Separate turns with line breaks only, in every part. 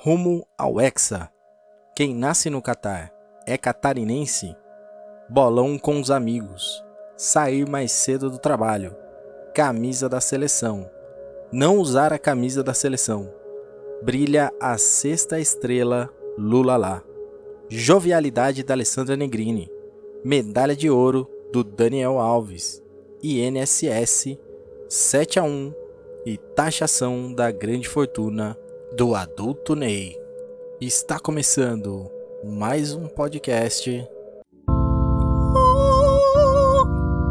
rumo ao Hexa. Quem nasce no Catar é catarinense? Bolão com os amigos. Sair mais cedo do trabalho. Camisa da seleção. Não usar a camisa da seleção. Brilha a sexta estrela Lula lá. Jovialidade da Alessandra Negrini. Medalha de ouro do Daniel Alves. INSS 7 a 1 e taxação da grande fortuna do adulto Ney. Está começando mais um podcast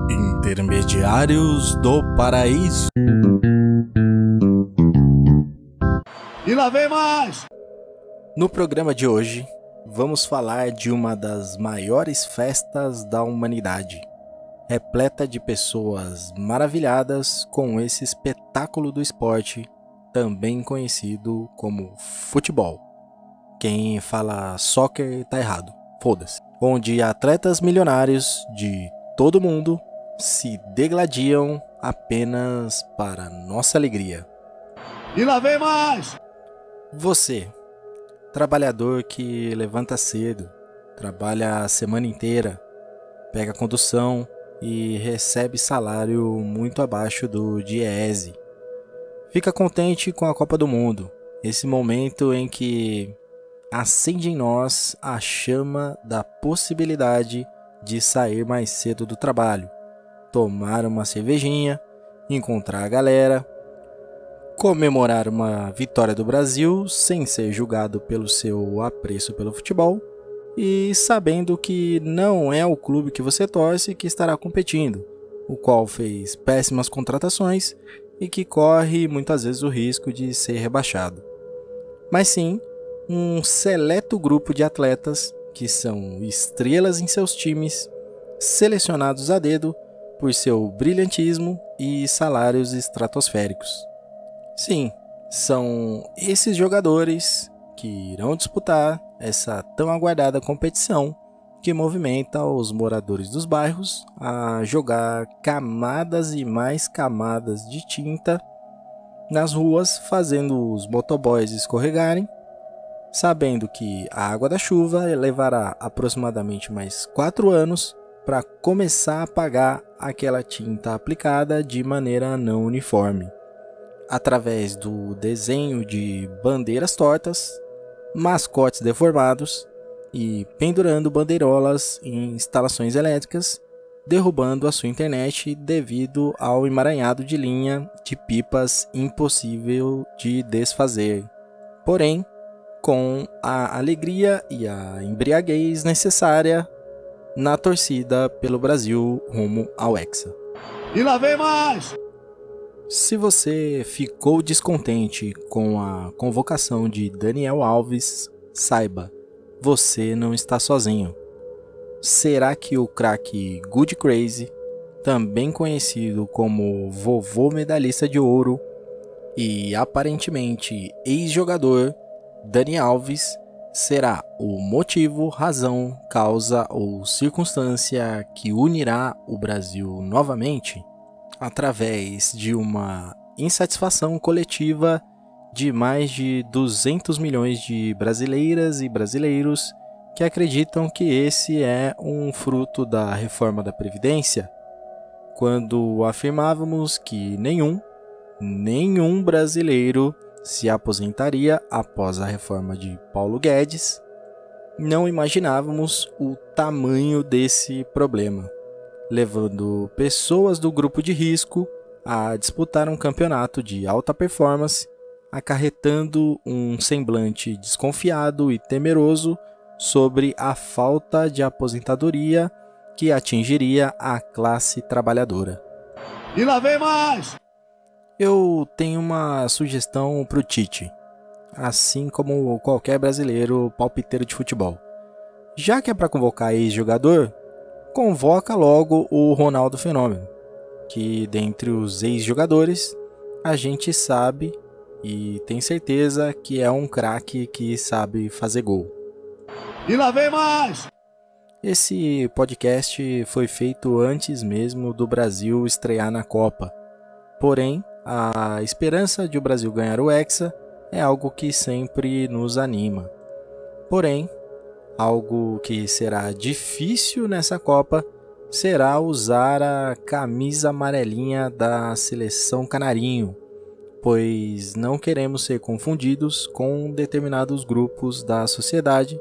Intermediários do Paraíso.
E lá vem mais!
No programa de hoje, vamos falar de uma das maiores festas da humanidade, repleta de pessoas maravilhadas com esse espetáculo do esporte também conhecido como futebol. Quem fala soccer tá errado, foda-se. Onde atletas milionários de todo mundo se degladiam apenas para nossa alegria.
E lá vem mais!
Você, trabalhador que levanta cedo, trabalha a semana inteira, pega condução e recebe salário muito abaixo do DIEESE Fica contente com a Copa do Mundo, esse momento em que acende em nós a chama da possibilidade de sair mais cedo do trabalho, tomar uma cervejinha, encontrar a galera, comemorar uma vitória do Brasil sem ser julgado pelo seu apreço pelo futebol e sabendo que não é o clube que você torce que estará competindo, o qual fez péssimas contratações e que corre muitas vezes o risco de ser rebaixado. Mas sim, um seleto grupo de atletas que são estrelas em seus times, selecionados a dedo por seu brilhantismo e salários estratosféricos. Sim, são esses jogadores que irão disputar essa tão aguardada competição que movimenta os moradores dos bairros a jogar camadas e mais camadas de tinta nas ruas, fazendo os motoboys escorregarem, sabendo que a água da chuva levará aproximadamente mais 4 anos para começar a apagar aquela tinta aplicada de maneira não uniforme, através do desenho de bandeiras tortas, mascotes deformados e pendurando bandeirolas em instalações elétricas, derrubando a sua internet devido ao emaranhado de linha de pipas impossível de desfazer. Porém, com a alegria e a embriaguez necessária na torcida pelo Brasil rumo ao Hexa.
E lá vem mais!
Se você ficou descontente com a convocação de Daniel Alves, saiba, você não está sozinho. Será que o craque Good Crazy, também conhecido como vovô medalhista de ouro e aparentemente ex-jogador Dani Alves, será o motivo, razão, causa ou circunstância que unirá o Brasil novamente através de uma insatisfação coletiva de mais de 200 milhões de brasileiras e brasileiros que acreditam que esse é um fruto da reforma da Previdência, quando afirmávamos que nenhum, nenhum brasileiro se aposentaria após a reforma de Paulo Guedes, não imaginávamos o tamanho desse problema, levando pessoas do grupo de risco a disputar um campeonato de alta performance acarretando um semblante desconfiado e temeroso sobre a falta de aposentadoria que atingiria a classe trabalhadora.
E lá vem mais!
Eu tenho uma sugestão para o Tite, assim como qualquer brasileiro palpiteiro de futebol. Já que é para convocar ex-jogador, convoca logo o Ronaldo Fenômeno, que dentre os ex-jogadores a gente sabe e tem certeza que é um craque que sabe fazer gol.
E lá vem mais!
Esse podcast foi feito antes mesmo do Brasil estrear na Copa. Porém, a esperança de o Brasil ganhar o Hexa é algo que sempre nos anima. Porém, algo que será difícil nessa Copa será usar a camisa amarelinha da seleção canarinho, pois não queremos ser confundidos com determinados grupos da sociedade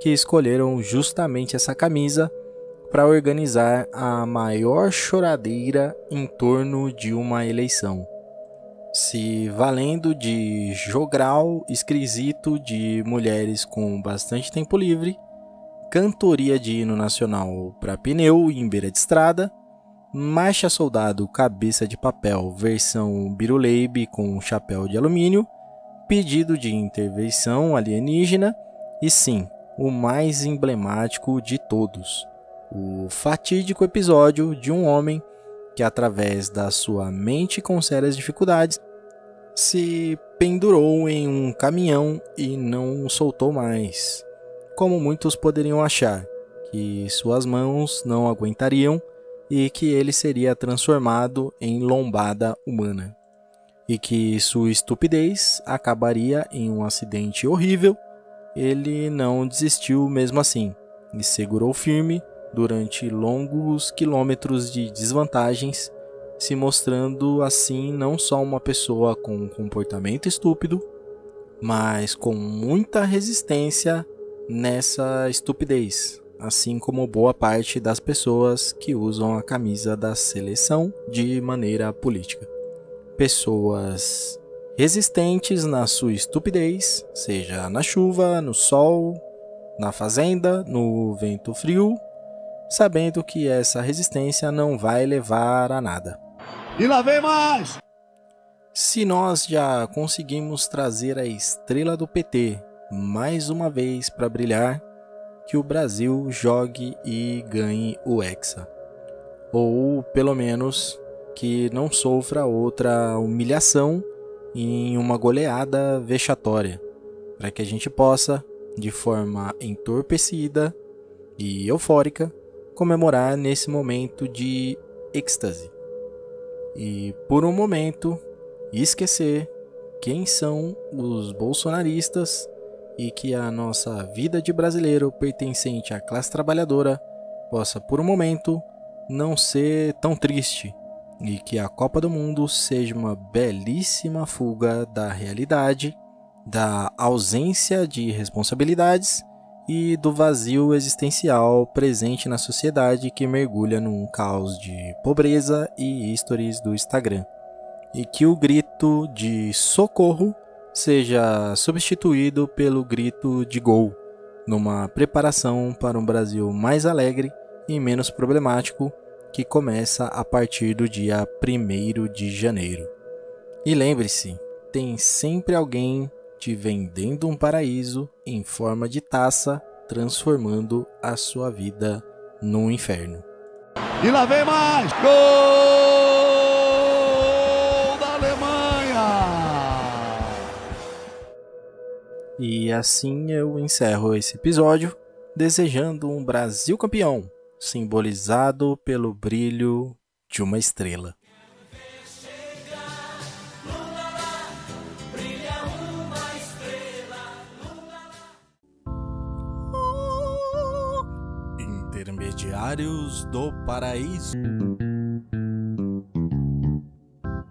que escolheram justamente essa camisa para organizar a maior choradeira em torno de uma eleição. Se valendo de jogral esquisito de mulheres com bastante tempo livre, cantoria de hino nacional para pneu em beira de estrada, marcha soldado cabeça de papel versão Biruleibe com chapéu de alumínio, pedido de intervenção alienígena e sim, o mais emblemático de todos, o fatídico episódio de um homem que, através da sua mente com sérias dificuldades, se pendurou em um caminhão e não soltou mais. Como muitos poderiam achar, que suas mãos não aguentariam e que ele seria transformado em lombada humana, e que sua estupidez acabaria em um acidente horrível, ele não desistiu mesmo assim e segurou firme durante longos quilômetros de desvantagens, se mostrando assim não só uma pessoa com um comportamento estúpido, mas com muita resistência nessa estupidez, assim como boa parte das pessoas que usam a camisa da seleção de maneira política. Pessoas resistentes na sua estupidez, seja na chuva, no sol, na fazenda, no vento frio, sabendo que essa resistência não vai levar a nada.
E lá vem mais!
Se nós já conseguimos trazer a estrela do PT mais uma vez para brilhar, que o Brasil jogue e ganhe o Hexa. Ou pelo menos que não sofra outra humilhação em uma goleada vexatória, para que a gente possa, de forma entorpecida e eufórica, comemorar nesse momento de êxtase. E por um momento esquecer quem são os bolsonaristas e que a nossa vida de brasileiro pertencente à classe trabalhadora possa, por um momento, não ser tão triste e que a Copa do Mundo seja uma belíssima fuga da realidade, da ausência de responsabilidades e do vazio existencial presente na sociedade que mergulha num caos de pobreza e stories do Instagram. E que o grito de socorro seja substituído pelo grito de gol, numa preparação para um Brasil mais alegre e menos problemático que começa a partir do dia 1 de janeiro. E lembre-se, tem sempre alguém te vendendo um paraíso em forma de taça, transformando a sua vida num inferno.
E lá vem mais! Gol!
E assim eu encerro esse episódio desejando um Brasil campeão, simbolizado pelo brilho de uma estrela. Intermediários do Paraíso.